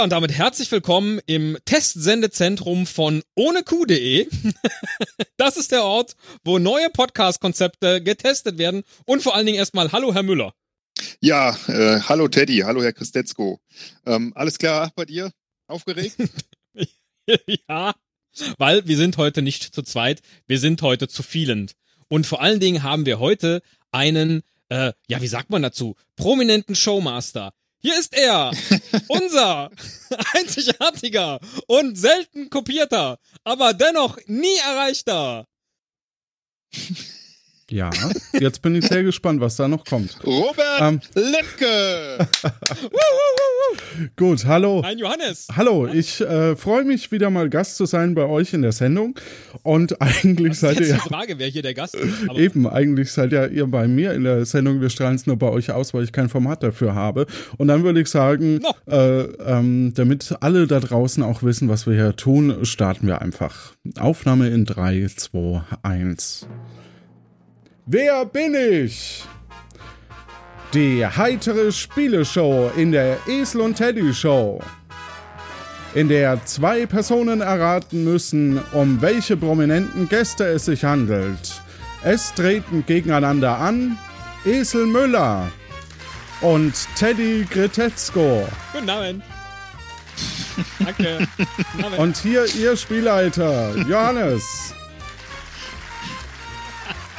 Ja, und damit herzlich willkommen im Testsendezentrum von ohnekuh.de. das ist der Ort, wo neue Podcast-Konzepte getestet werden. Und vor allen Dingen erstmal Hallo, Herr Müller. Ja, äh, hallo Teddy, hallo Herr Christetzko. Ähm, alles klar bei dir? Aufgeregt? ja, weil wir sind heute nicht zu zweit, wir sind heute zu vielen. Und vor allen Dingen haben wir heute einen, äh, ja, wie sagt man dazu, prominenten Showmaster. Hier ist er, unser einzigartiger und selten kopierter, aber dennoch nie erreichter ja, jetzt bin ich sehr gespannt, was da noch kommt. Robert ähm, Lemke! Gut, hallo. Ein Johannes. Hallo, ich äh, freue mich wieder mal Gast zu sein bei euch in der Sendung. Und eigentlich das seid ihr. Ist die Frage, wer hier der Gast ist. eben, eigentlich seid ja ihr bei mir in der Sendung. Wir strahlen es nur bei euch aus, weil ich kein Format dafür habe. Und dann würde ich sagen, no. äh, ähm, damit alle da draußen auch wissen, was wir hier tun, starten wir einfach. Aufnahme in 3, 2, 1. Wer bin ich? Die heitere Spieleshow in der Esel und Teddy Show. In der zwei Personen erraten müssen, um welche prominenten Gäste es sich handelt. Es treten gegeneinander an Esel Müller und Teddy Gretetzko. Guten Abend. Danke. Und hier Ihr Spielleiter, Johannes.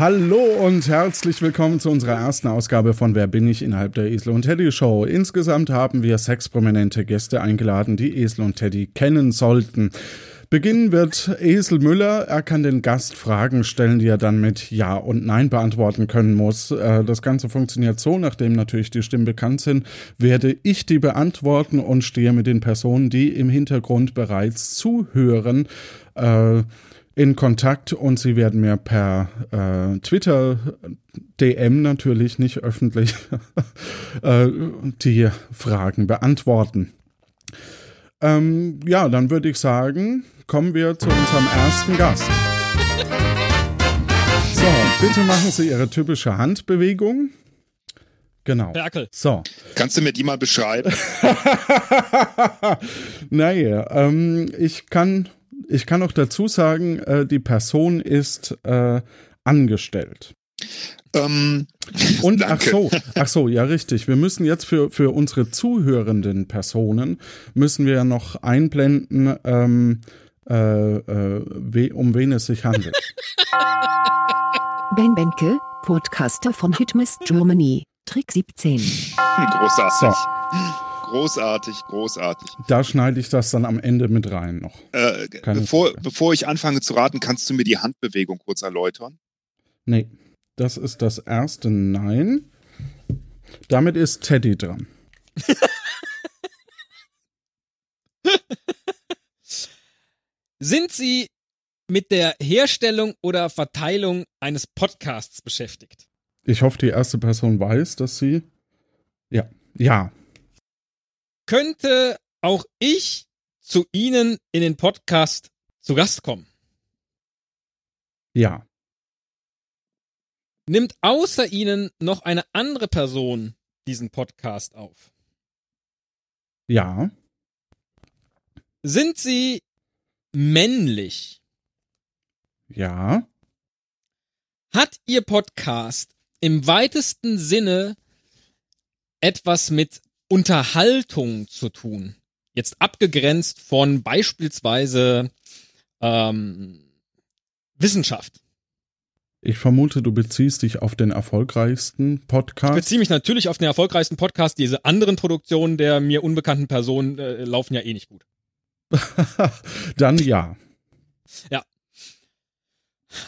Hallo und herzlich willkommen zu unserer ersten Ausgabe von Wer bin ich innerhalb der Esel und Teddy Show. Insgesamt haben wir sechs prominente Gäste eingeladen, die Esel und Teddy kennen sollten. Beginnen wird Esel Müller. Er kann den Gast Fragen stellen, die er dann mit Ja und Nein beantworten können muss. Äh, das Ganze funktioniert so, nachdem natürlich die Stimmen bekannt sind, werde ich die beantworten und stehe mit den Personen, die im Hintergrund bereits zuhören, äh, in Kontakt und sie werden mir per äh, Twitter DM natürlich nicht öffentlich äh, die Fragen beantworten. Ähm, ja, dann würde ich sagen, kommen wir zu unserem ersten Gast. So, bitte machen Sie Ihre typische Handbewegung. Genau. Berkel. So. Kannst du mir die mal beschreiben? naja, ähm, ich kann ich kann auch dazu sagen, äh, die Person ist äh, angestellt. Ähm, und ach so, ach so, ja richtig. Wir müssen jetzt für für unsere zuhörenden Personen müssen wir ja noch einblenden, ähm, äh, äh, we, um wen es sich handelt. Ben Benke, Podcaster von Hitmist Germany, Trick 17. Großartig. So. Großartig, großartig. Da schneide ich das dann am Ende mit rein noch. Äh, bevor, bevor ich anfange zu raten, kannst du mir die Handbewegung kurz erläutern? Nee, das ist das erste Nein. Damit ist Teddy dran. Sind Sie mit der Herstellung oder Verteilung eines Podcasts beschäftigt? Ich hoffe, die erste Person weiß, dass sie. Ja, ja, könnte auch ich zu Ihnen in den Podcast zu Gast kommen? Ja. Nimmt außer Ihnen noch eine andere Person diesen Podcast auf? Ja. Sind Sie männlich? Ja. Hat Ihr Podcast im weitesten Sinne etwas mit Unterhaltung zu tun. Jetzt abgegrenzt von beispielsweise ähm, Wissenschaft. Ich vermute, du beziehst dich auf den erfolgreichsten Podcast. Ich beziehe mich natürlich auf den erfolgreichsten Podcast. Diese anderen Produktionen der mir unbekannten Personen äh, laufen ja eh nicht gut. Dann ja. Ja.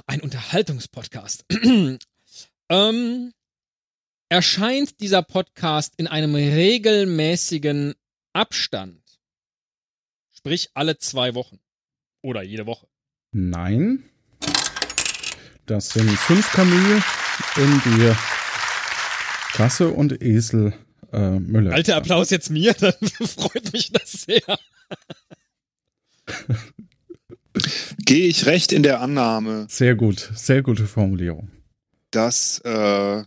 Ein Unterhaltungspodcast. ähm, erscheint dieser Podcast in einem regelmäßigen Abstand. Sprich alle zwei Wochen. Oder jede Woche. Nein. Das sind fünf Kamele in die Kasse und Esel äh, Müller. Alter Applaus jetzt mir, dann freut mich das sehr. Gehe ich recht in der Annahme. Sehr gut, sehr gute Formulierung. Dass äh,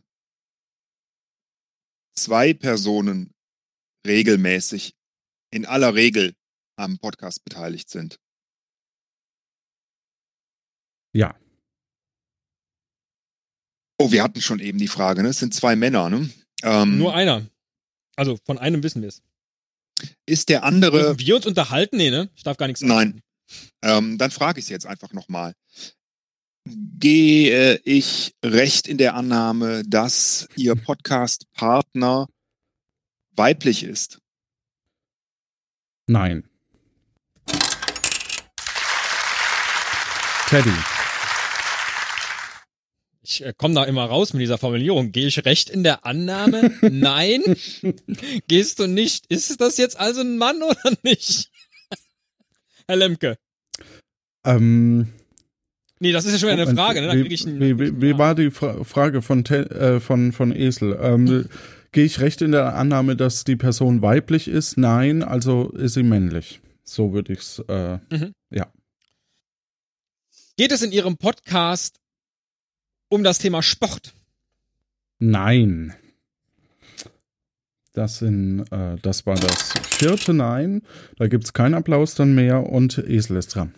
zwei Personen regelmäßig in aller Regel am Podcast beteiligt sind. Ja. Oh, wir hatten schon eben die Frage, ne? Es sind zwei Männer, ne? Ähm, Nur einer. Also von einem wissen wir es. ist der andere. Dürfen wir uns unterhalten? Nee, ne? Ich darf gar nichts sagen. Nein. Ähm, dann frage ich es jetzt einfach nochmal. Gehe ich recht in der Annahme, dass Ihr Podcast-Partner weiblich ist? Nein. Teddy. Ich äh, komme da immer raus mit dieser Formulierung. Gehe ich recht in der Annahme? Nein. Gehst du nicht? Ist das jetzt also ein Mann oder nicht? Herr Lemke. Ähm, Nee, das ist ja schon wieder eine Moment, Frage, ne? Wie, wie, wie, wie war die Fra Frage von, Te äh, von, von Esel? Ähm, Gehe ich recht in der Annahme, dass die Person weiblich ist? Nein, also ist sie männlich. So würde ich es. Äh, Geht es in Ihrem Podcast um das Thema Sport? nein. Das, sind, äh, das war das vierte Nein. Da gibt es keinen Applaus dann mehr und Esel ist dran.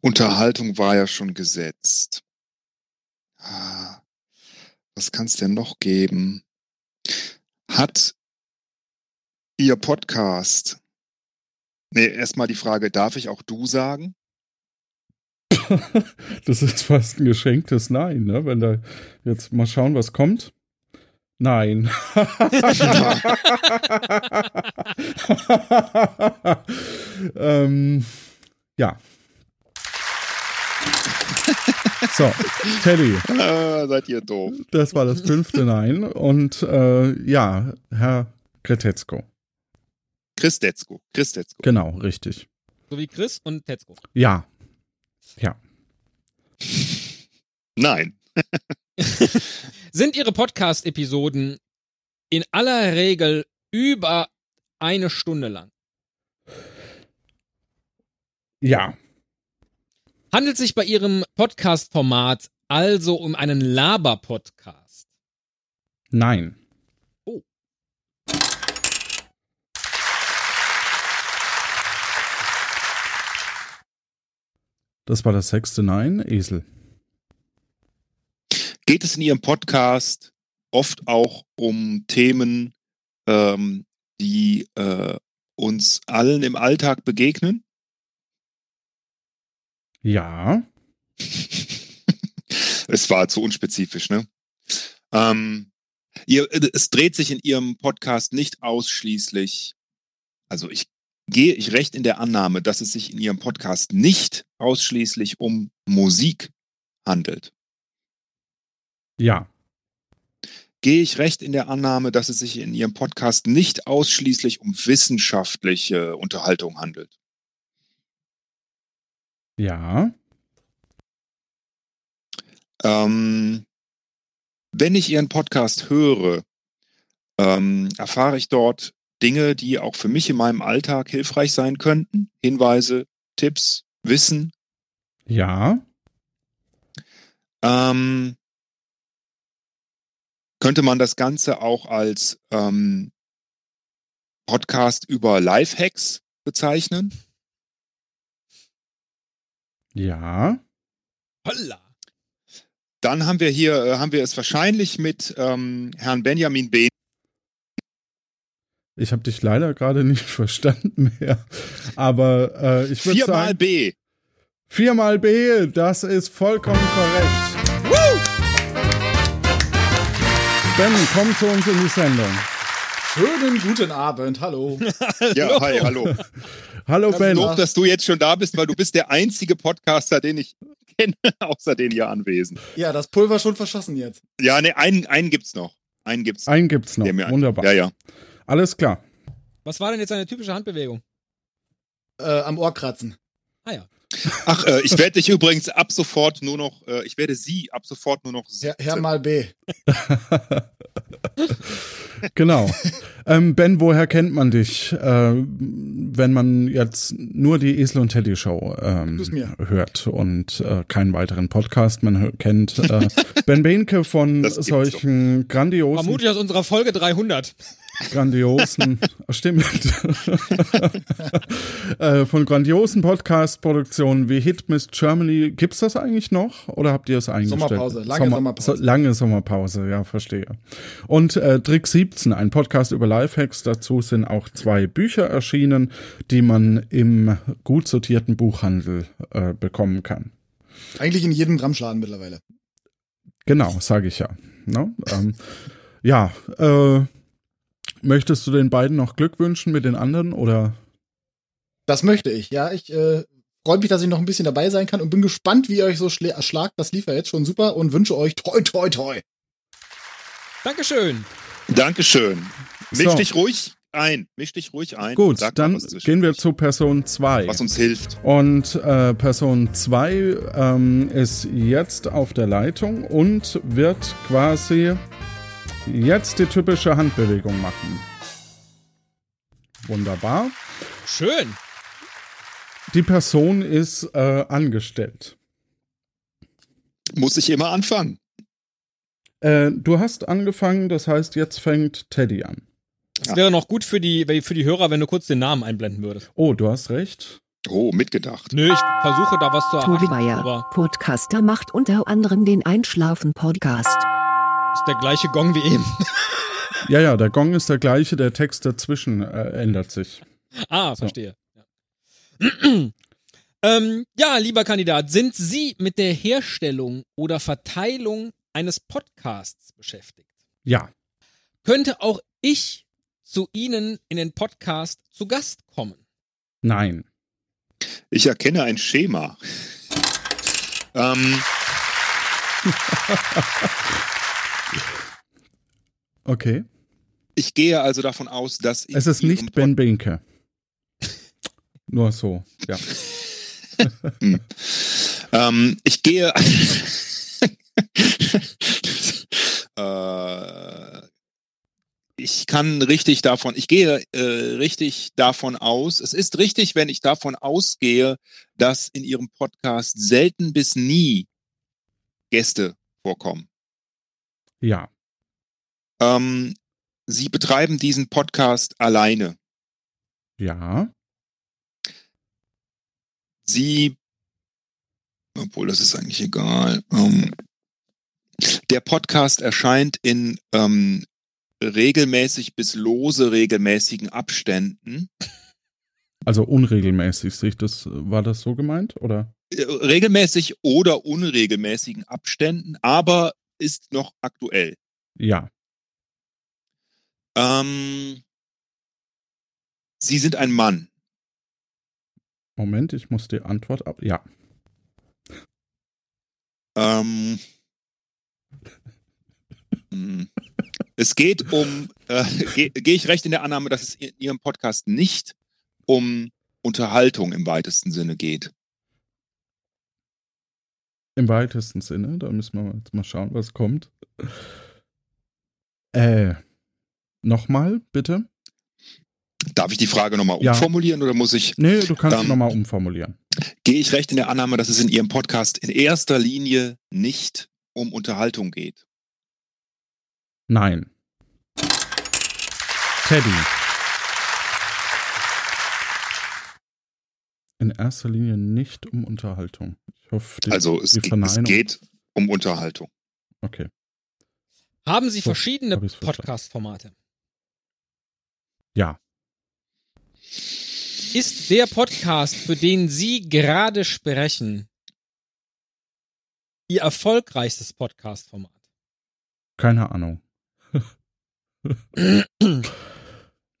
Unterhaltung war ja schon gesetzt. Ah, Was kann es denn noch geben? Hat Ihr Podcast. Nee, erstmal die Frage, darf ich auch du sagen? Das ist fast ein geschenktes Nein, ne? Wenn da jetzt mal schauen, was kommt. Nein. ähm, ja. So, Teddy, Ah, seid ihr doof. das war das fünfte Nein. Und äh, ja, Herr Kretetzko. Chris Detzko. Chris Detzko. Genau, richtig. So wie Chris und Tetzko. Ja. Ja. Nein. Sind Ihre Podcast-Episoden in aller Regel über eine Stunde lang? Ja. Handelt sich bei Ihrem Podcast-Format also um einen Laber-Podcast? Nein. Oh. Das war das sechste Nein, Esel. Geht es in Ihrem Podcast oft auch um Themen, ähm, die äh, uns allen im Alltag begegnen? Ja. es war zu unspezifisch, ne? Ähm, ihr, es dreht sich in Ihrem Podcast nicht ausschließlich, also ich gehe ich recht in der Annahme, dass es sich in Ihrem Podcast nicht ausschließlich um Musik handelt. Ja. Gehe ich recht in der Annahme, dass es sich in Ihrem Podcast nicht ausschließlich um wissenschaftliche Unterhaltung handelt? Ja. Ähm, wenn ich Ihren Podcast höre, ähm, erfahre ich dort Dinge, die auch für mich in meinem Alltag hilfreich sein könnten. Hinweise, Tipps, Wissen. Ja. Ähm, könnte man das Ganze auch als ähm, Podcast über Lifehacks bezeichnen? Ja. Holla! Dann haben wir hier, äh, haben wir es wahrscheinlich mit ähm, Herrn Benjamin B. Ich habe dich leider gerade nicht verstanden mehr. Aber äh, ich würde Viermal sagen, B. viermal B, das ist vollkommen korrekt. Ben, komm zu uns in die Sendung. Schönen guten Abend, hallo. Ja, hi, hallo. Hallo Ben. Doof, dass du jetzt schon da bist, weil du bist der einzige Podcaster, den ich kenne, außer den hier anwesend. Ja, das Pulver schon verschossen jetzt. Ja, ne, einen, einen gibt's noch. Einen gibt's. Einen gibt's noch. Wunderbar. Ja, ja. Alles klar. Was war denn jetzt eine typische Handbewegung? Äh, am Ohr kratzen. Ah ja. Ach, äh, ich werde dich übrigens ab sofort nur noch, äh, ich werde sie ab sofort nur noch Herr. Herr mal B. Genau. ähm, ben, woher kennt man dich, äh, wenn man jetzt nur die Esel und Teddy Show ähm, hört und äh, keinen weiteren Podcast? Man kennt äh, Ben Behnke von solchen grandiosen Vermutlich aus unserer Folge 300. grandiosen, stimmt, äh, von grandiosen Podcast-Produktionen wie Hit Miss Germany. Gibt's das eigentlich noch oder habt ihr es eingestellt? Sommerpause, lange Sommerpause. So, lange Sommerpause, ja, verstehe. Und äh, Trick 17, ein Podcast über Lifehacks. Dazu sind auch zwei Bücher erschienen, die man im gut sortierten Buchhandel äh, bekommen kann. Eigentlich in jedem Ramschladen mittlerweile. Genau, sage ich ja. No? Ähm, ja, äh, möchtest du den beiden noch Glück wünschen mit den anderen oder? Das möchte ich, ja. Ich äh, freue mich, dass ich noch ein bisschen dabei sein kann und bin gespannt, wie ihr euch so erschlagt. Das lief ja jetzt schon super und wünsche euch toi, toi, toi. Dankeschön. Dankeschön. Misch So. dich ruhig ein. Misch dich ruhig ein. Gut, Sag dann gehen wir zu Person 2. Was uns hilft. Und äh, Person 2 ähm, ist jetzt auf der Leitung und wird quasi jetzt die typische Handbewegung machen. Wunderbar. Schön. Die Person ist äh, angestellt. Muss ich immer anfangen. Äh, du hast angefangen, das heißt, jetzt fängt Teddy an. Es wäre noch gut für die, für die Hörer, wenn du kurz den Namen einblenden würdest. Oh, du hast recht. Oh, mitgedacht. Nö, ich versuche da was zu Tobi erreichen, Bayer, aber Podcaster, macht unter anderem den Einschlafen-Podcast. Ist der gleiche Gong wie eben. Ja, ja, der Gong ist der gleiche, der Text dazwischen äh, ändert sich. Ah, verstehe. Ja. ähm, ja, lieber Kandidat, sind Sie mit der Herstellung oder Verteilung eines Podcasts beschäftigt? Ja, Könnte auch ich zu Ihnen in den Podcast zu Gast kommen? nein. Ich erkenne ein Schema. Ähm, Okay. ich gehe also davon aus, dass Es ist nicht Ben Binke. Nur so, ja. Ähm, ich gehe. äh, ich kann richtig davon, ich gehe äh, richtig davon aus. Es ist richtig, wenn ich davon ausgehe, dass in Ihrem Podcast selten bis nie Gäste vorkommen. Ja, Ähm, Sie betreiben diesen Podcast alleine. ja, Sie, obwohl das ist eigentlich egal. Ähm, der Podcast erscheint in ähm, regelmäßig bis lose regelmäßigen Abständen. also unregelmäßig das, war das so gemeint, oder? Äh, regelmäßig oder unregelmäßigen Abständen, aber ist noch aktuell. Ja, Ähm, Sie sind ein Mann. Moment, ich muss die Antwort ab, ja. Ähm, hm. es geht um, äh, gehe geh ich recht in der Annahme, dass es in Ihrem Podcast nicht um Unterhaltung im weitesten Sinne geht. Im weitesten Sinne, da müssen wir jetzt mal schauen, was kommt. Äh, nochmal, bitte? Darf ich die Frage nochmal Ja. umformulieren oder muss ich, Nee, du kannst Ähm, nochmal umformulieren. gehe ich recht in der Annahme, dass es in Ihrem Podcast in erster Linie nicht um Unterhaltung geht? Nein. Teddy. In erster Linie nicht um Unterhaltung. Ich hoffe, die, Also es, die es Verneinung. geht um Unterhaltung. Okay. Haben Sie So, verschiedene. Podcast-Formate? Ja. Ist der Podcast, für den Sie gerade sprechen, Ihr erfolgreichstes Podcast-Format? Keine Ahnung.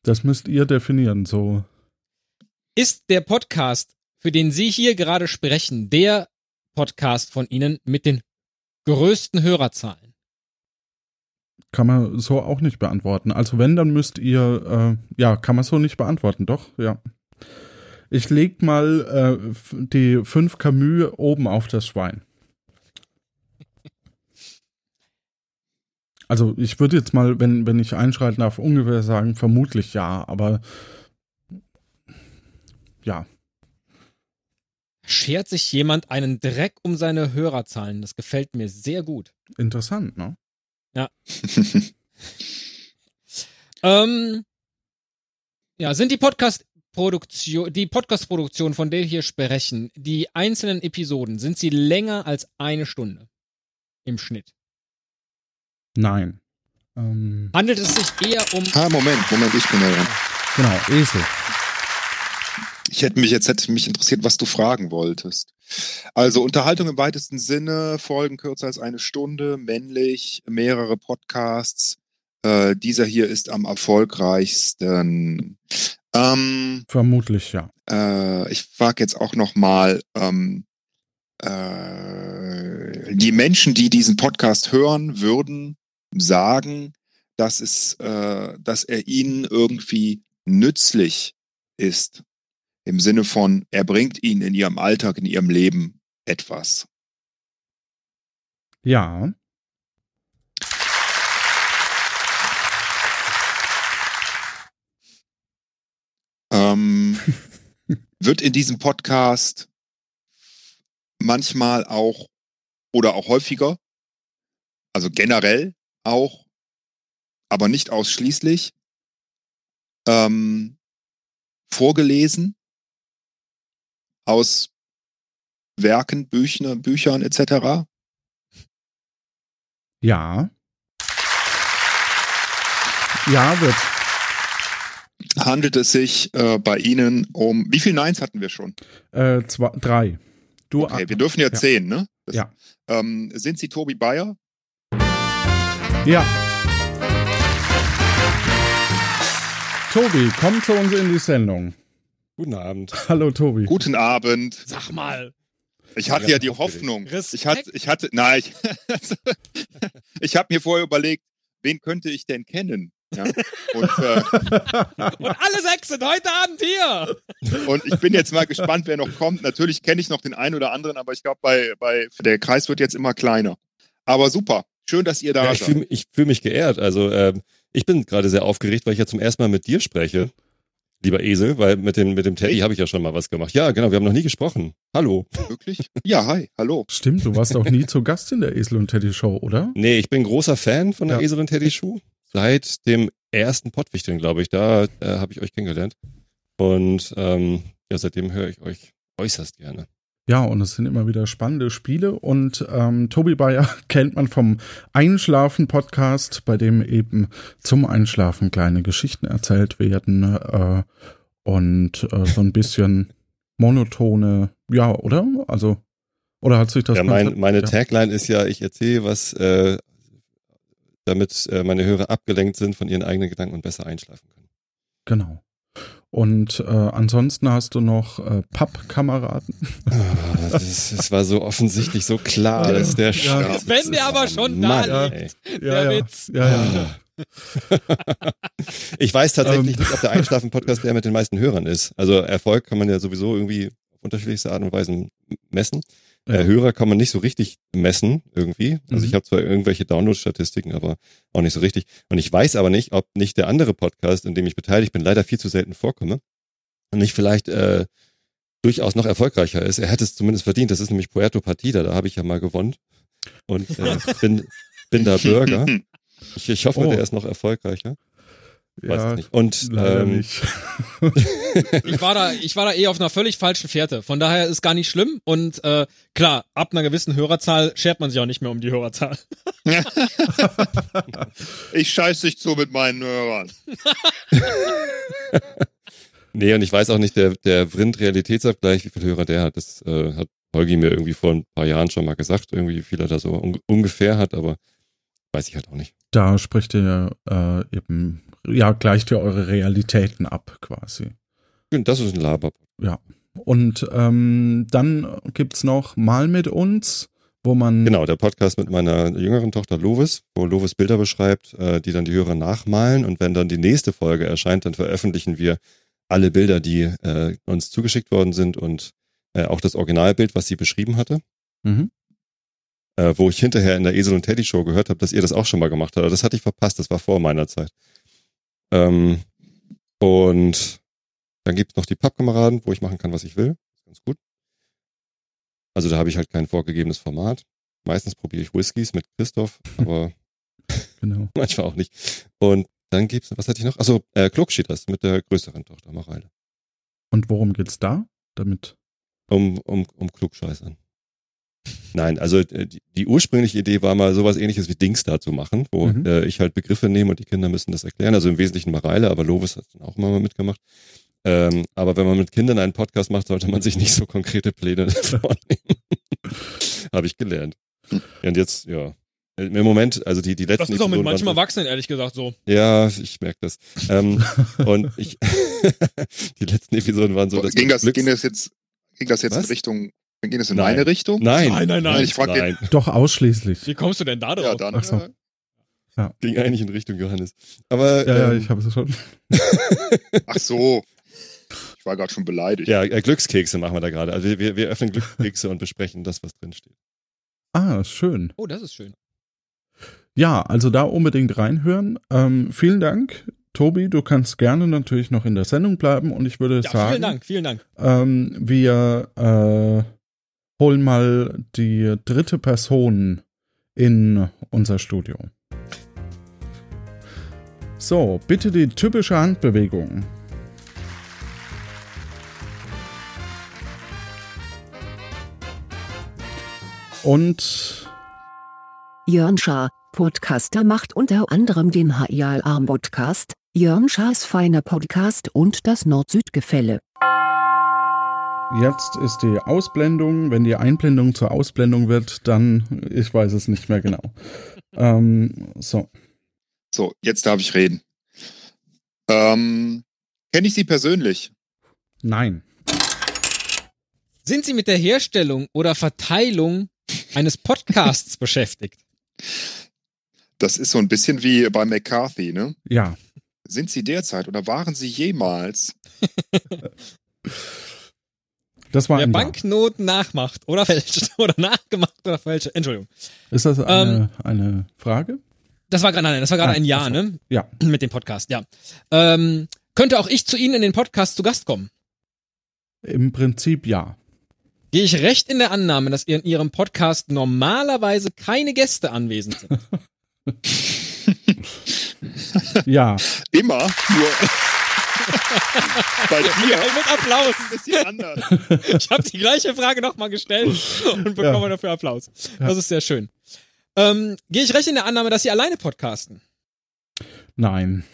Das müsst ihr definieren, so. Ist der Podcast, für den Sie hier gerade sprechen, der Podcast von Ihnen mit den größten Hörerzahlen? Kann man so auch nicht beantworten. Also wenn, dann müsst ihr, äh, ja, kann man so nicht beantworten, doch, ja. Ich leg mal äh, die fünf Camus oben auf das Schwein. Also ich würde jetzt mal, wenn, wenn ich einschreiten darf, ungefähr sagen, vermutlich ja, aber ja, Schert sich jemand einen Dreck um seine Hörerzahlen? Das gefällt mir sehr gut. interessant, ne? Ähm, ja, sind die Podcast-Produktion, die Podcast-Produktion, von der wir hier sprechen, die einzelnen Episoden, sind sie länger als eine Stunde im Schnitt? Nein. Ähm, Handelt es sich eher um Ah, Moment, Moment, ich bin da dran. genau, Esel. Ich hätte mich jetzt hätte mich interessiert, was du fragen wolltest. Also Unterhaltung im weitesten Sinne, Folgen kürzer als eine Stunde, männlich, mehrere Podcasts. Äh, dieser hier ist am erfolgreichsten. Ähm, Vermutlich ja. äh, ich frage jetzt auch noch mal ähm, äh, die Menschen, die diesen Podcast hören, würden sagen, dass es, äh, dass er ihnen irgendwie nützlich ist. Im Sinne von, er bringt ihnen in ihrem Alltag, in ihrem Leben etwas. Ja. Ähm, wird in diesem Podcast manchmal auch oder auch häufiger, also generell auch, aber nicht ausschließlich, ähm, vorgelesen aus Werken, Büchern, Büchern etc. Ja. Ja, wird. Handelt es sich äh, bei Ihnen um, wie viele Nines hatten wir schon? Äh, zwei, drei. Du, Okay, wir dürfen ja, ja. zehn, ne? Das, Ja. Ähm, sind Sie Tobi Bayer? Ja. Tobi, komm zu uns in die Sendung. Guten Abend. Hallo Tobi. Guten Abend. Sag mal. Ich hatte Ja, die. Hoffnung. Respekt. Ich hatte, ich hatte, nein, ich, ich habe mir vorher überlegt, wen könnte ich denn kennen? Ja? Und, äh, Und alle sechs sind heute Abend hier. und ich bin jetzt mal gespannt, wer noch kommt. Natürlich kenne ich noch den einen oder anderen, aber ich glaube, bei, bei der Kreis wird jetzt immer kleiner. Aber super. Schön, dass ihr da Ja, ich seid. fühle ich fühl mich geehrt. Also ähm, ich bin gerade sehr aufgeregt, weil ich ja zum ersten Mal mit dir spreche, lieber Esel, weil mit dem, mit dem Teddy habe ich ja schon mal was gemacht. Ja, genau, wir haben noch nie gesprochen. Hallo. Wirklich? Ja, hi, hallo. Stimmt, du warst auch nie zu Gast in der Esel und Teddy Show, oder? Nee, ich bin großer Fan von der Ja. Esel und Teddy Schuh. Seit dem ersten Pottwichteln, glaube ich. Da äh, habe ich euch kennengelernt. Und ähm, ja, seitdem höre ich euch äußerst gerne. Ja, und es sind immer wieder spannende Spiele. Und ähm, Tobi Bayer kennt man vom Einschlafen-Podcast, bei dem eben zum Einschlafen kleine Geschichten erzählt werden äh, und äh, so ein bisschen monotone, ja, oder? Also, oder hat sich das ja, mein, meine ja. Tagline ist ja, ich erzähle was, äh, damit äh, meine Hörer abgelenkt sind von ihren eigenen Gedanken und besser einschlafen können. Genau. Und äh, ansonsten hast du noch äh, Pappkameraden. Ah, das, das war so offensichtlich so klar, dass der Ja. Wenn der aber schon Mann, da ey. Der Witz. Ja, ja. Ich weiß tatsächlich Ähm. nicht, ob der Einschlafen-Podcast der mit den meisten Hörern ist. Also Erfolg kann man ja sowieso irgendwie auf unterschiedlichste Art und Weise messen. Äh, Hörer kann man nicht so richtig messen irgendwie. Also Mhm. ich habe zwar irgendwelche Download-Statistiken, aber auch nicht so richtig. Und ich weiß aber nicht, ob nicht der andere Podcast, in dem ich beteiligt bin, leider viel zu selten vorkomme und nicht vielleicht äh, durchaus noch erfolgreicher ist. Er hätte es zumindest verdient. Das ist nämlich Puerto Partida, da habe ich ja mal gewonnen. Und äh, bin, bin da Bürger. Ich, ich hoffe, Oh. der ist noch erfolgreicher. Weiß ja nicht. Und leider ähm, nicht. Ich war da, ich war da eh auf einer völlig falschen Fährte. Von daher ist gar nicht schlimm. Und äh, klar, ab einer gewissen Hörerzahl schert man sich auch nicht mehr um die Hörerzahl. Ich scheiß dich zu mit meinen Hörern. Nee, und ich weiß auch nicht, der, der Vrind Realitätsabgleich, wie viele Hörer der hat. Das äh, hat Holgi mir irgendwie vor ein paar Jahren schon mal gesagt, irgendwie wie viel er da so un ungefähr hat, aber weiß ich halt auch nicht. Da spricht ihr äh, eben, ja, gleicht ihr eure Realitäten ab quasi. Das ist ein Laber. Und ähm, dann gibt's noch Mal mit uns, wo man Genau, der Podcast mit meiner jüngeren Tochter Lovis, wo Lovis Bilder beschreibt, äh, die dann die Hörer nachmalen. Und wenn dann die nächste Folge erscheint, dann veröffentlichen wir alle Bilder, die äh, uns zugeschickt worden sind und äh, auch das Originalbild, was sie beschrieben hatte. Mhm. äh, wo ich hinterher in der Esel und Teddy Show gehört habe, dass ihr das auch schon mal gemacht habt. Aber das hatte ich verpasst, das war vor meiner Zeit. Ähm, und dann gibt's noch die Pappkameraden, wo ich machen kann, was ich will. Ganz gut. Also da habe ich halt kein vorgegebenes Format. Meistens probiere ich Whiskys mit Christoph, aber genau. manchmal auch nicht. Und dann gibt's, was hatte ich noch? Achso, äh, Klugschieders mit der größeren Tochter, Mareile. Und worum geht's da? Damit. Um, um, um Klugscheißern. Nein, also äh, die, die ursprüngliche Idee war mal sowas ähnliches wie Dingsda zu machen, wo Mhm. äh, ich halt Begriffe nehme und die Kinder müssen das erklären. Also im Wesentlichen Mareile, aber Lovis hat dann auch immer mal mitgemacht. Ähm, aber wenn man mit Kindern einen Podcast macht, sollte man sich nicht so konkrete Pläne vornehmen. Habe ich gelernt. Und jetzt, ja. Im Moment, also die, die letzten Das ist auch mit Episoden waren manchem so- Erwachsenen ehrlich gesagt so. Ja, ich merke das. Ähm, und ich, die letzten Episoden waren so, dass ging, das, Glücks- ging das jetzt, ging das jetzt Was? in Richtung, ging das in Nein. meine Richtung? Nein, Nein, nein, nein. Ich frag den- nein, Doch ausschließlich. Wie kommst du denn da Ja, drauf? dann. Ach so. äh, ging eigentlich in Richtung Johannes. Aber Ja, ja, ähm, ich habe es schon. Ach so. Ich war gerade schon beleidigt. ja, äh, Glückskekse machen wir da gerade. Also wir, wir öffnen Glückskekse und besprechen das, was drin steht. Ah, schön. Oh, das ist schön. Ja, also da unbedingt reinhören. Ähm, vielen Dank. Tobi, du kannst gerne natürlich noch in der Sendung bleiben und ich würde Ja, sagen, vielen Dank, vielen Dank. Ähm, wir äh, holen mal die dritte Person in unser Studio. So, bitte die typische Handbewegung. Und Jörn Schaar, Podcaster macht unter anderem den HIAL Arm Podcast, Jörn Schaas feiner Podcast und das Nord-Süd-Gefälle. Jetzt ist die Ausblendung. Wenn die Einblendung zur Ausblendung wird, dann, ich weiß es nicht mehr genau. ähm, so, So, jetzt darf ich reden. Ähm, Kenne ich Sie persönlich? nein. Sind Sie mit der Herstellung oder Verteilung eines Podcasts beschäftigt? Das ist so ein bisschen wie bei McCarthy, ne? Ja, Sind Sie derzeit oder waren Sie jemals? das war Wer. Banknoten nachmacht oder fälscht oder nachgemacht oder fälscht. Entschuldigung. Ist das eine, eine Frage? Das war gerade nein, das war gerade Ah, ein Ja, ach so. ne? Ja. Mit dem Podcast, ja. Ähm, könnte auch ich zu Ihnen in den Podcast zu Gast kommen? Im Prinzip ja. Gehe ich recht in der Annahme, dass ihr in Ihrem Podcast normalerweise keine Gäste anwesend sind? Ja, Immer, nur bei dir Mit Applaus. ein bisschen anders. Ich habe die gleiche Frage nochmal gestellt und bekomme Ja. dafür Applaus. Ja. Das ist sehr schön. Ähm, Gehe ich recht in der Annahme, dass Sie alleine podcasten? nein.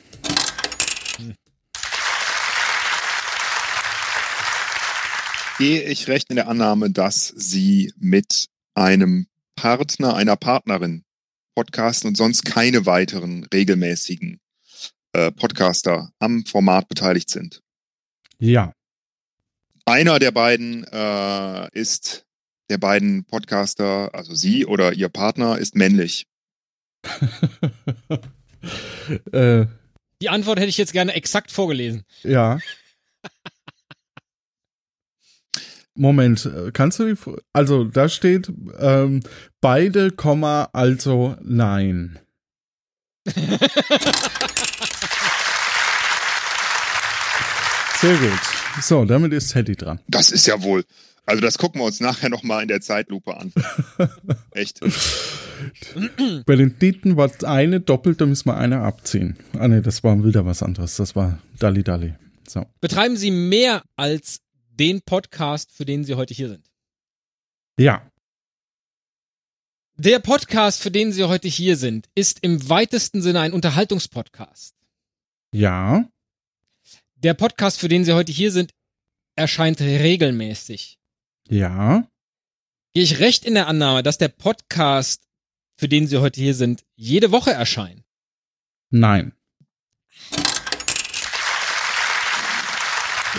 Gehe ich recht in der Annahme, dass Sie mit einem Partner, einer Partnerin podcasten und sonst keine weiteren regelmäßigen äh, Podcaster am Format beteiligt sind? Ja. Einer der beiden äh, ist, der beiden Podcaster, also Sie oder Ihr Partner, ist männlich. äh, Die Antwort hätte ich jetzt gerne exakt vorgelesen. ja. Moment, kannst du die, also da steht ähm, beide, Komma, also nein. Sehr gut. So, damit ist Teddy dran. Das ist ja wohl. Also das gucken wir uns nachher nochmal in der Zeitlupe an. Echt. Bei den Dieten war eine doppelt, da müssen wir eine abziehen. Ah ne, das war wieder was anderes. Das war Dalli Dalli. So. Betreiben Sie mehr als den Podcast, für den Sie heute hier sind? Ja. Der Podcast, für den Sie heute hier sind, ist im weitesten Sinne ein Unterhaltungspodcast. Ja. Der Podcast, für den Sie heute hier sind, erscheint regelmäßig. Ja. Gehe ich recht in der Annahme, dass der Podcast, für den Sie heute hier sind, jede Woche erscheint? Nein.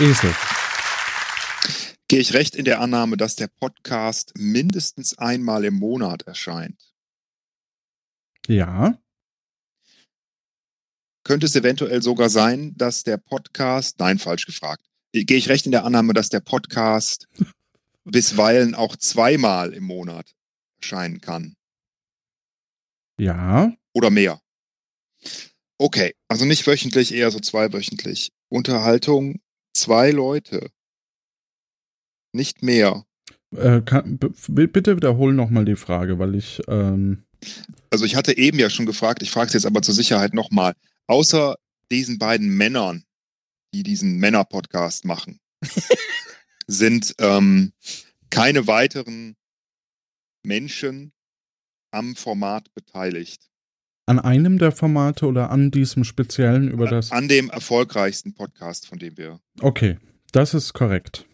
Esel. Gehe ich recht in der Annahme, dass der Podcast mindestens einmal im Monat erscheint? Ja. Könnte es eventuell sogar sein, dass der Podcast, nein, falsch gefragt. Gehe ich recht in der Annahme, dass der Podcast bisweilen auch zweimal im Monat erscheinen kann? Ja. Oder mehr? Okay, also nicht wöchentlich, eher so zweiwöchentlich. Unterhaltung, zwei Leute. Nicht mehr. Äh, kann, bitte wiederhol nochmal die Frage, weil ich, ähm, Also ich hatte eben ja schon gefragt, ich frage es jetzt aber zur Sicherheit nochmal. Außer diesen beiden Männern, die diesen Männer-Podcast machen, sind ähm, keine weiteren Menschen am Format beteiligt. An einem der Formate oder an diesem speziellen über das. An dem erfolgreichsten Podcast, von dem wir. Okay, das ist korrekt.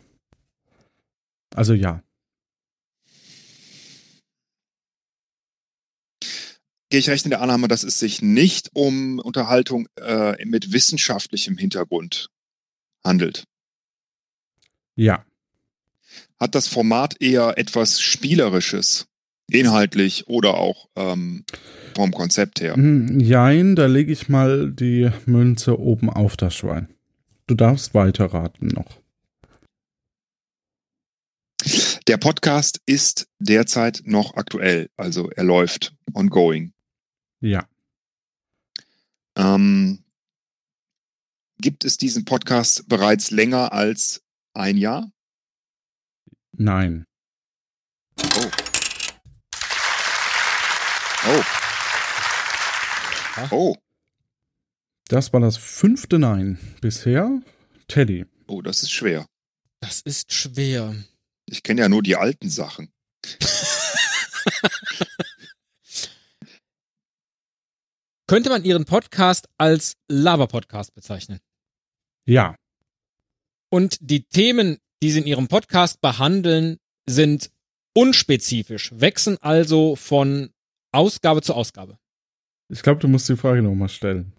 Also ja. Gehe ich recht in der Annahme, dass es sich nicht um Unterhaltung äh, mit wissenschaftlichem Hintergrund handelt. Ja. Hat das Format eher etwas Spielerisches, inhaltlich oder auch ähm, vom Konzept her? Hm, Jein, da lege ich mal die Münze oben auf das Schwein. Du darfst weiterraten noch. Der Podcast ist derzeit noch aktuell, also er läuft ongoing. Ja. Ähm, gibt es diesen Podcast bereits länger als ein Jahr? Nein. Oh. Oh. Oh. Das war das fünfte Nein bisher. Teddy. Oh, das ist schwer. Das ist schwer. Ich kenne ja nur die alten Sachen. Könnte man Ihren Podcast als Lava-Podcast bezeichnen? Ja. Und die Themen, die Sie in Ihrem Podcast behandeln, sind unspezifisch, wechseln also von Ausgabe zu Ausgabe. Ich glaube, du musst die Frage nochmal stellen.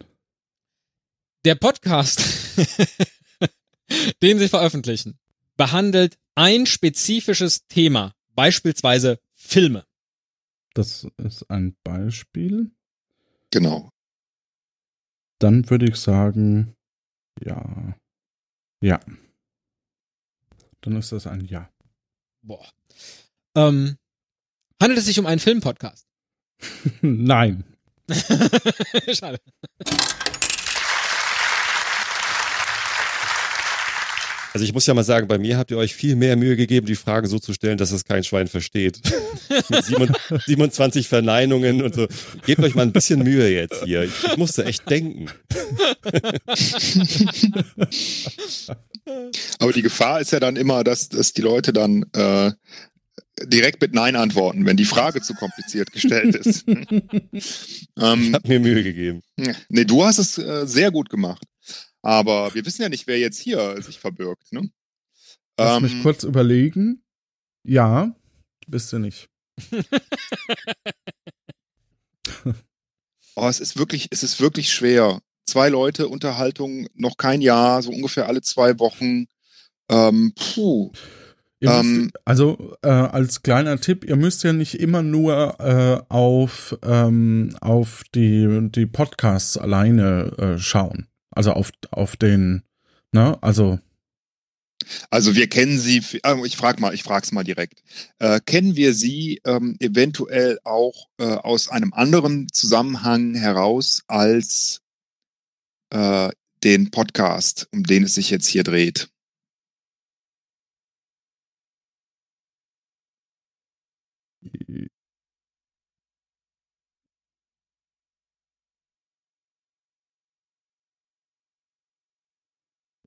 Der Podcast, den Sie veröffentlichen, behandelt ein spezifisches Thema, beispielsweise Filme. Das ist ein Beispiel. Genau. Dann würde ich sagen, ja. Ja. Dann ist das ein Ja. Boah. Ähm, handelt es sich um einen Filmpodcast? Nein. Schade. Also ich muss ja mal sagen, bei mir habt ihr euch viel mehr Mühe gegeben, die Fragen so zu stellen, dass es kein Schwein versteht. Mit 27 Verneinungen und so. Gebt euch mal ein bisschen Mühe jetzt hier. Ich, ich musste echt denken. Aber die Gefahr ist ja dann immer, dass, dass die Leute dann äh, direkt mit Nein antworten, wenn die Frage zu kompliziert gestellt ist. Ich ähm, habe mir Mühe gegeben. nee, du hast es äh, sehr gut gemacht. Aber wir wissen ja nicht, wer jetzt hier sich verbirgt. Ne? Lass Ähm, mich kurz überlegen. Ja, bist du nicht. Oh, es ist wirklich, es ist wirklich schwer. Zwei Leute, Unterhaltung, noch kein Jahr, so ungefähr alle zwei Wochen. Ähm, puh. Ähm, müsst, also äh, als kleiner Tipp, ihr müsst ja nicht immer nur äh, auf, ähm, auf die, die Podcasts alleine äh, schauen. Also auf, auf den, ne, also Also wir kennen sie, ah, ich frage mal, ich frage es mal direkt. Äh, kennen wir sie ähm, eventuell auch äh, aus einem anderen Zusammenhang heraus als äh, den Podcast, um den es sich jetzt hier dreht?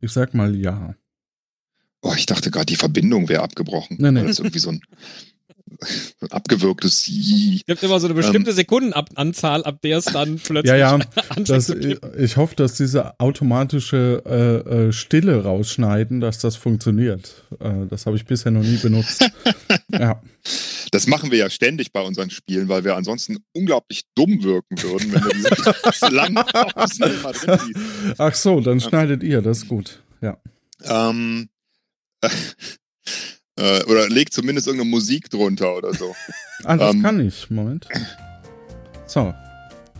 Ich sag mal ja. Oh, ich dachte gerade, die Verbindung wäre abgebrochen. Nee, nee. Das ist irgendwie so ein, abgewirktes J. Es gibt immer so eine bestimmte Sekundenanzahl, ab der es dann plötzlich Ja, ja, anfängt Das, zu ich, ich hoffe, dass diese automatische äh, äh, Stille rausschneiden, dass das funktioniert. Äh, das habe ich bisher noch nie benutzt. ja. Das machen wir ja ständig bei unseren Spielen, weil wir ansonsten unglaublich dumm wirken würden, wenn wir diese, langen Pausen immer drin ließen. Ach so, dann schneidet ihr, das ist gut. Ja. Ähm, äh, oder legt zumindest irgendeine Musik drunter oder so. Ah, das Ähm. kann ich. Moment. So.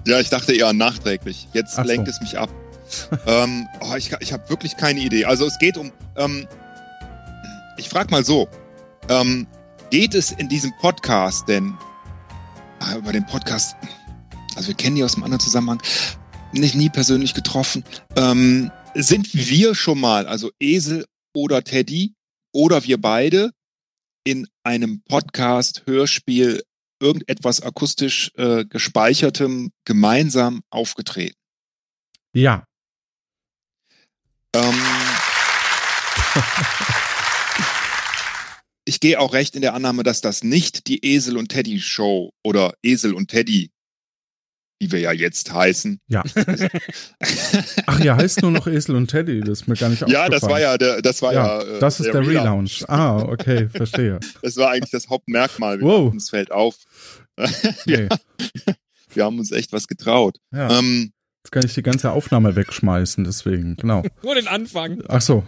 Ja, ich dachte eher nachträglich. Jetzt Ach so. lenkt es mich ab. ähm, oh, ich ich habe wirklich keine Idee. Also es geht um. Ähm, ich frage mal so: ähm, Geht es in diesem Podcast denn ah, über den Podcast? Also wir kennen die aus einem anderen Zusammenhang. Nicht nie persönlich getroffen. Ähm, sind wir schon mal, also Esel oder Teddy oder wir beide in einem Podcast, Hörspiel, irgendetwas akustisch äh, gespeichertem gemeinsam aufgetreten. Ja. Ähm, ich gehe auch recht in der Annahme, dass das nicht die Esel und Teddy Show oder Esel und Teddy, wie wir ja jetzt heißen. Ja. Ach, ihr heißt nur noch Esel und Teddy, das ist mir gar nicht Ja, das war ja der, das war ja. Ja, äh, das ist der Relaunch. Ah, okay, verstehe. Das war eigentlich das Hauptmerkmal. Wir Wow. es fällt auf. Nee. Wir haben uns echt was getraut. Ja, Ähm, jetzt kann ich die ganze Aufnahme wegschmeißen, deswegen, genau. Nur den Anfang. Ach so.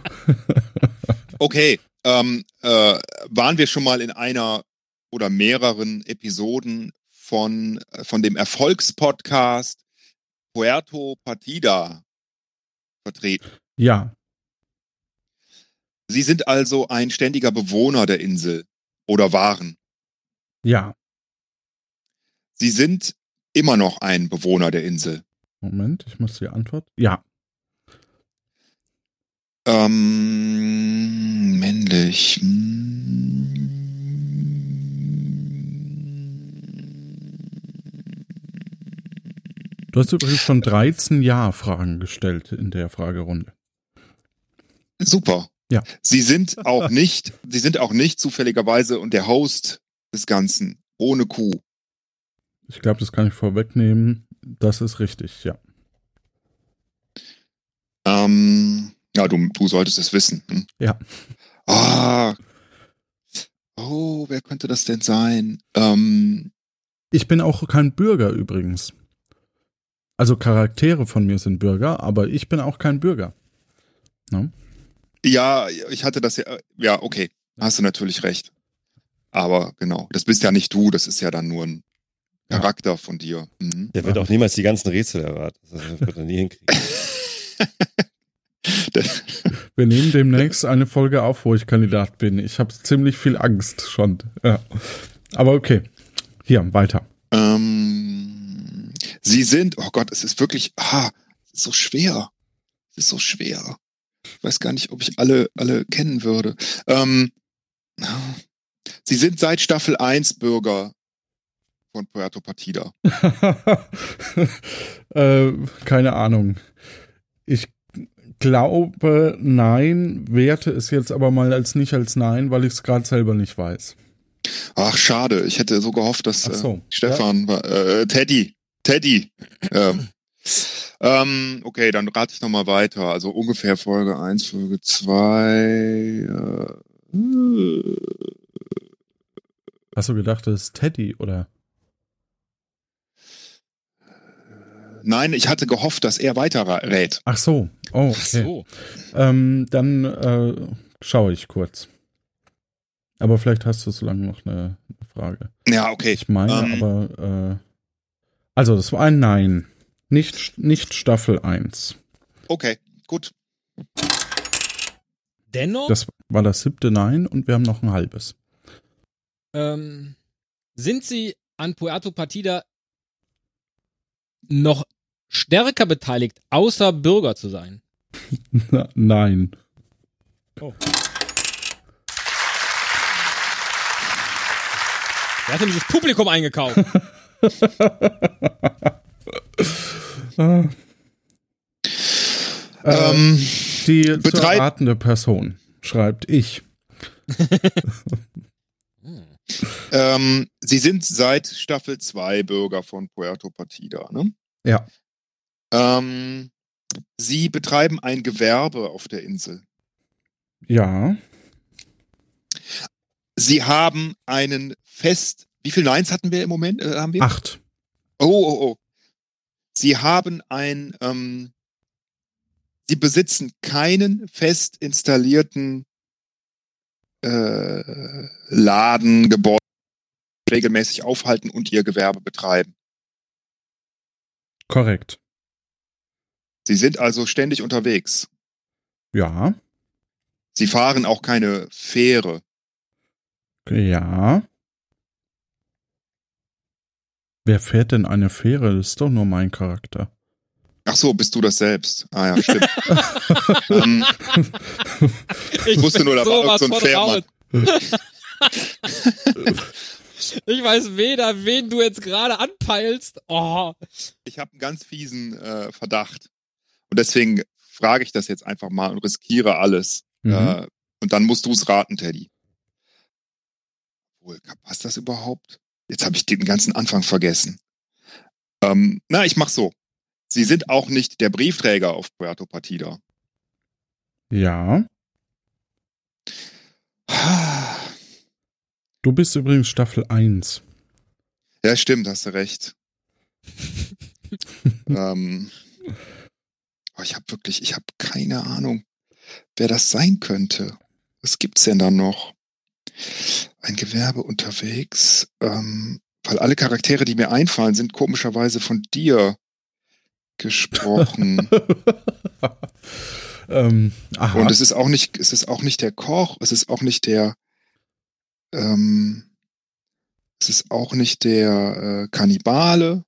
okay, ähm, äh, waren wir schon mal in einer oder mehreren Episoden von, äh, von dem Erfolgspodcast Puerto Partida vertreten. Ja, Sie sind also ein ständiger Bewohner der Insel oder waren. ja. Sie sind immer noch ein Bewohner der Insel. Moment, ich muss die Antwort. Ja, Ähm, männlich. Du hast übrigens schon 13 Ja-Fragen gestellt in der Fragerunde. Super. Ja. Sie sind auch nicht, Sie sind auch nicht zufälligerweise und der Host des Ganzen ohne Kuh. Ich glaube, das kann ich vorwegnehmen. Das ist richtig, ja. Ähm, ja, du, du solltest es wissen. Hm? Ja. Ah. Oh, wer könnte das denn sein? Ähm, Ich bin auch kein Bürger übrigens. Also Charaktere von mir sind Bürger, aber ich bin auch kein Bürger. Ne? ja, ich hatte das ja. Ja, okay. Hast du natürlich recht. Aber genau, das bist ja nicht du, das ist ja dann nur ein Ja. Charakter von dir. Mhm. Der wird auch niemals die ganzen Rätsel erraten. Das wird er nie hinkriegen. Wir nehmen demnächst eine Folge auf, wo ich Kandidat bin. Ich habe ziemlich viel Angst schon. Ja. Aber okay. Hier, weiter. Ähm, sie sind, oh Gott, es ist wirklich, ah, ist so schwer. Es ist so schwer. Ich weiß gar nicht, ob ich alle, alle kennen würde. Ähm, sie sind seit Staffel 1 Bürger von Puerto Partida. äh, keine Ahnung. Ich glaube, nein, werte es jetzt aber mal als nicht als nein, weil ich es gerade selber nicht weiß. Ach, schade. Ich hätte so gehofft, dass Ach so, äh, Stefan, war- äh, Teddy, Teddy. Ähm, ähm, okay, dann rate ich nochmal weiter. Also ungefähr Folge 1, Folge 2. Äh, Hast du gedacht, das ist Teddy oder? nein, ich hatte gehofft, dass er weiter rät. Ach so. Oh, Ach okay. so. Ähm, dann äh, schaue ich kurz. Aber vielleicht hast du so lange noch eine, eine Frage. Ja, okay. Ich meine Ähm. aber, äh, also das war ein Nein. Nicht, nicht Staffel 1. Okay, gut. Dennoch Das war das siebte Nein und wir haben noch ein halbes. ähm, sind sie an Puerto Partida noch stärker beteiligt, außer Bürger zu sein. Nein. Wer hat denn dieses Publikum eingekauft? Ah. Ähm, Ähm, die zu erratende Person schreibt ich. ähm, Sie sind seit Staffel 2 Bürger von Puerto Partida, ne? Ja. Ähm, Sie betreiben ein Gewerbe auf der Insel. Ja. Sie haben einen Fest. Wie viel Neins hatten wir im Moment? Äh, haben wir? Acht. Oh, oh, oh. Sie haben ein, ähm, Sie besitzen keinen fest installierten äh, Laden, Gebäude, regelmäßig aufhalten und ihr Gewerbe betreiben. Korrekt. Sie sind also ständig unterwegs. Ja. Sie fahren auch keine Fähre. Ja. Wer fährt denn eine Fähre? Das ist doch nur mein Charakter. Ach so, bist du das selbst? Ah ja, stimmt. ähm, Ich wusste nur, da war so ein Fährmann. Ich weiß weder, wen du jetzt gerade anpeilst. Oh. ich habe einen ganz fiesen äh, Verdacht. Und deswegen frage ich das jetzt einfach mal und riskiere alles. Mhm. Äh, und dann musst du es raten, Teddy. Wohl, passt das überhaupt? Jetzt habe ich den ganzen Anfang vergessen. Ähm, na, ich mach so. Sie sind auch nicht der Briefträger auf Puerto Partida. Ja. Du bist übrigens Staffel 1. Ja, stimmt, hast du recht. ähm, aber ich habe wirklich, ich habe keine Ahnung, wer das sein könnte. Was gibt's denn da noch? Ein Gewerbe unterwegs, ähm, weil alle Charaktere, die mir einfallen, sind komischerweise von dir gesprochen. ähm, aha. Und es ist auch nicht, es ist auch nicht der Koch, es ist auch nicht der, ähm, es ist auch nicht der äh, Kannibale.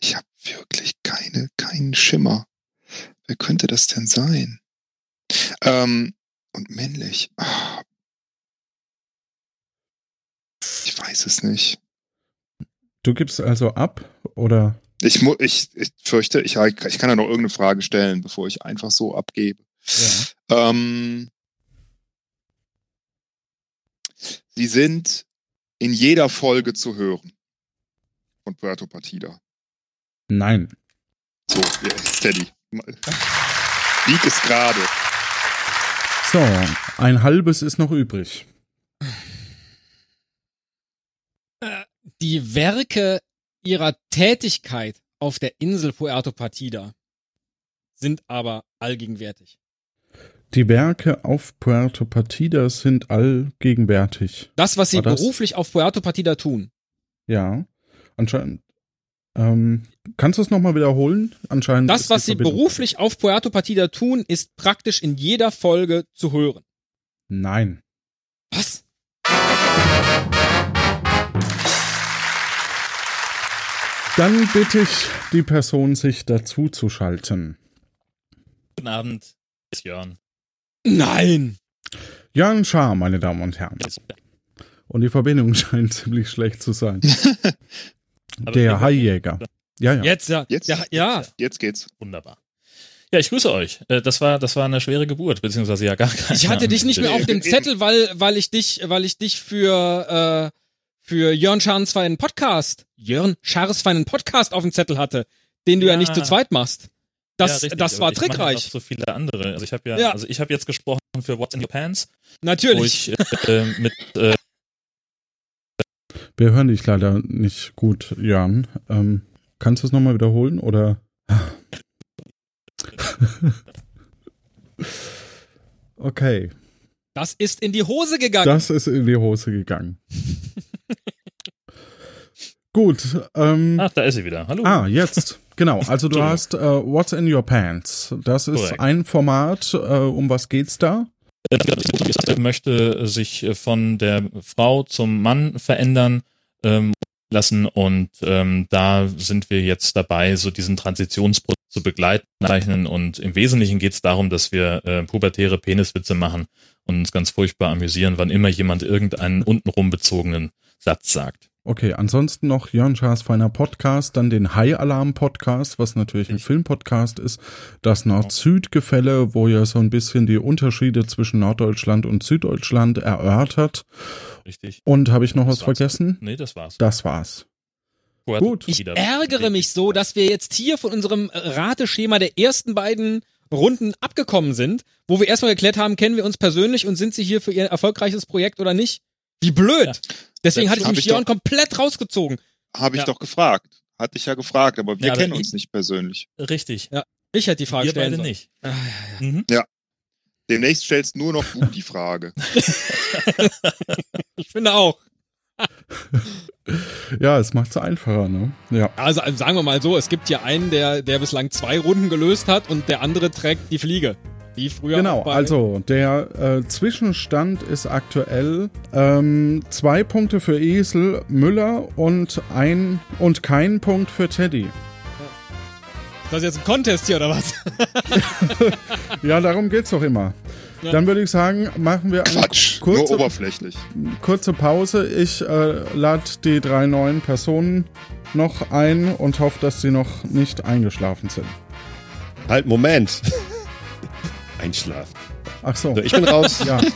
Ich habe wirklich keine, keinen Schimmer. Wer könnte das denn sein? Ähm, und männlich. Ah. Ich weiß es nicht. Du gibst also ab, oder? Ich, ich, ich fürchte, ich, ich kann ja noch irgendeine Frage stellen, bevor ich einfach so abgebe. Ja. Ähm, sie sind in jeder Folge zu hören von Puerto Partida. Nein. So, jetzt Teddy. Bieg es gerade. So, ein halbes ist noch übrig. Die Werke ihrer Tätigkeit auf der Insel Puerto Partida sind aber allgegenwärtig. Die Werke auf Puerto Partida sind allgegenwärtig. Das, was sie beruflich auf Puerto Partida tun. Ja, anscheinend. Ähm, kannst du es nochmal wiederholen? Anscheinend. Das, was sie Verbindung- beruflich auf Puerto Partida tun, ist praktisch in jeder Folge zu hören. Nein. Was? Dann bitte ich die Person, sich dazu zu schalten. Guten Abend, ist Jörn. Nein! Jan Schaar, meine Damen und Herren. Und die Verbindung scheint ziemlich schlecht zu sein. Der Haijäger. Ja, ja. Jetzt ja. Jetzt? Ja, ja. Jetzt geht's. Wunderbar. Ja, ich grüße euch. Äh, Das war, das war eine schwere Geburt, beziehungsweise ja gar keine. Ich hatte dich nicht mehr auf dem. Zettel, weil, weil ich dich, weil ich dich für, äh, für Jörn Scharns feinen Podcast, Jörn Scharrs feinen Podcast auf dem Zettel hatte, den du ja, Ja. nicht zu zweit machst. Das, Ja, richtig, das war ich mache ja trickreich. so viele andere. Also ich habe ja, Ja. also ich habe jetzt gesprochen für What's in Your Pants, wo Natürlich. ich äh, mit äh, Wir hören dich leider nicht gut, Jan. Ähm, kannst du es nochmal wiederholen oder? okay, Das ist in die Hose gegangen. das ist in die Hose gegangen. Gut, ähm, Ach, da ist sie wieder. Hallo. ah, jetzt. Genau, also du hast äh, What's in Your Pants. Das ist Korrekt. ein Format. Äh, um was geht's da? Er möchte sich von der Frau zum Mann verändern ähm, lassen und ähm, da sind wir jetzt dabei, so diesen Transitionsprozess zu begleiten und im Wesentlichen geht es darum, dass wir äh, pubertäre Peniswitze machen und uns ganz furchtbar amüsieren, wann immer jemand irgendeinen untenrum bezogenen Satz sagt. Okay, ansonsten noch Jörn Schaas feiner Podcast, dann den High Alarm Podcast, was natürlich ein Filmpodcast ist, das Nord-Süd-Gefälle, wo ihr so ein bisschen die Unterschiede zwischen Norddeutschland und Süddeutschland erörtert. Richtig? Und habe ich noch Das was war's. vergessen? Nee, das war's. Das war's. Gut. Ich ärgere mich so, dass wir jetzt hier von unserem Rateschema der ersten beiden Runden abgekommen sind, wo wir erstmal geklärt haben, kennen wir uns persönlich und sind sie hier für ihr erfolgreiches Projekt oder nicht? Wie blöd! Ja. Deswegen hatte ich mich doch- komplett rausgezogen. Habe ich Ja. doch gefragt. Hatte ich ja gefragt, aber wir Ja, aber kennen ich- uns nicht persönlich. Richtig. Ich hätte die Frage Wir stellen beide sollen. nicht. Ah, ja, ja. Mhm. Demnächst stellst nur noch du die Frage. Ich finde auch. Ja, es macht's einfacher, ne? Ja. Also, also sagen wir mal so, es gibt hier einen, der, der bislang zwei Runden gelöst hat und der andere trägt die Fliege. Wie früher. Genau, auch bei- also der äh, Zwischenstand ist aktuell ähm, zwei Punkte für Esel Müller und ein und kein Punkt für Teddy. Ist das jetzt ein Contest hier oder was? Ja, darum geht's doch immer. Ja. Dann würde ich sagen, machen wir eine Quatsch, nur kurze, oberflächlich. kurze Pause. Ich äh, lade die drei neuen Personen noch ein und hoffe, dass sie noch nicht eingeschlafen sind. Halt, Moment. Einschlafen. Ach so. So, ich bin raus. Ja,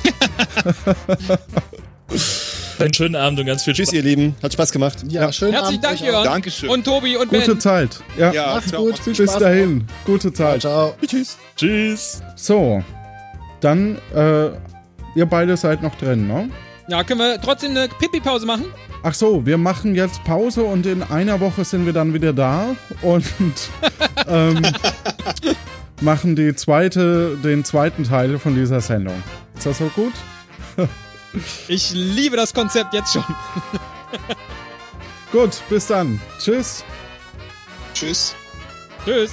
Einen schönen Abend und ganz viel Tschüss, Spaß. ihr Lieben. Hat Spaß gemacht. Ja, schönen Herzlichen Abend. Dank, euch auch. Jörn. Dankeschön. Und Tobi und gute Ben. Zeit. Ja, ja, Macht's ciao, gut. Viel bis Spaß. dahin. Gute Ciao, Zeit. ciao. Tschüss. Tschüss. So, dann, äh, ihr beide seid noch drin, ne? Ja, können wir trotzdem eine Pipi-Pause machen? Ach so, wir machen jetzt Pause und in einer Woche sind wir dann wieder da und ähm, machen die zweite, den zweiten Teil von dieser Sendung. Ist das so gut? Ich liebe das Konzept jetzt schon. Gut, bis dann. Tschüss. Tschüss. Tschüss.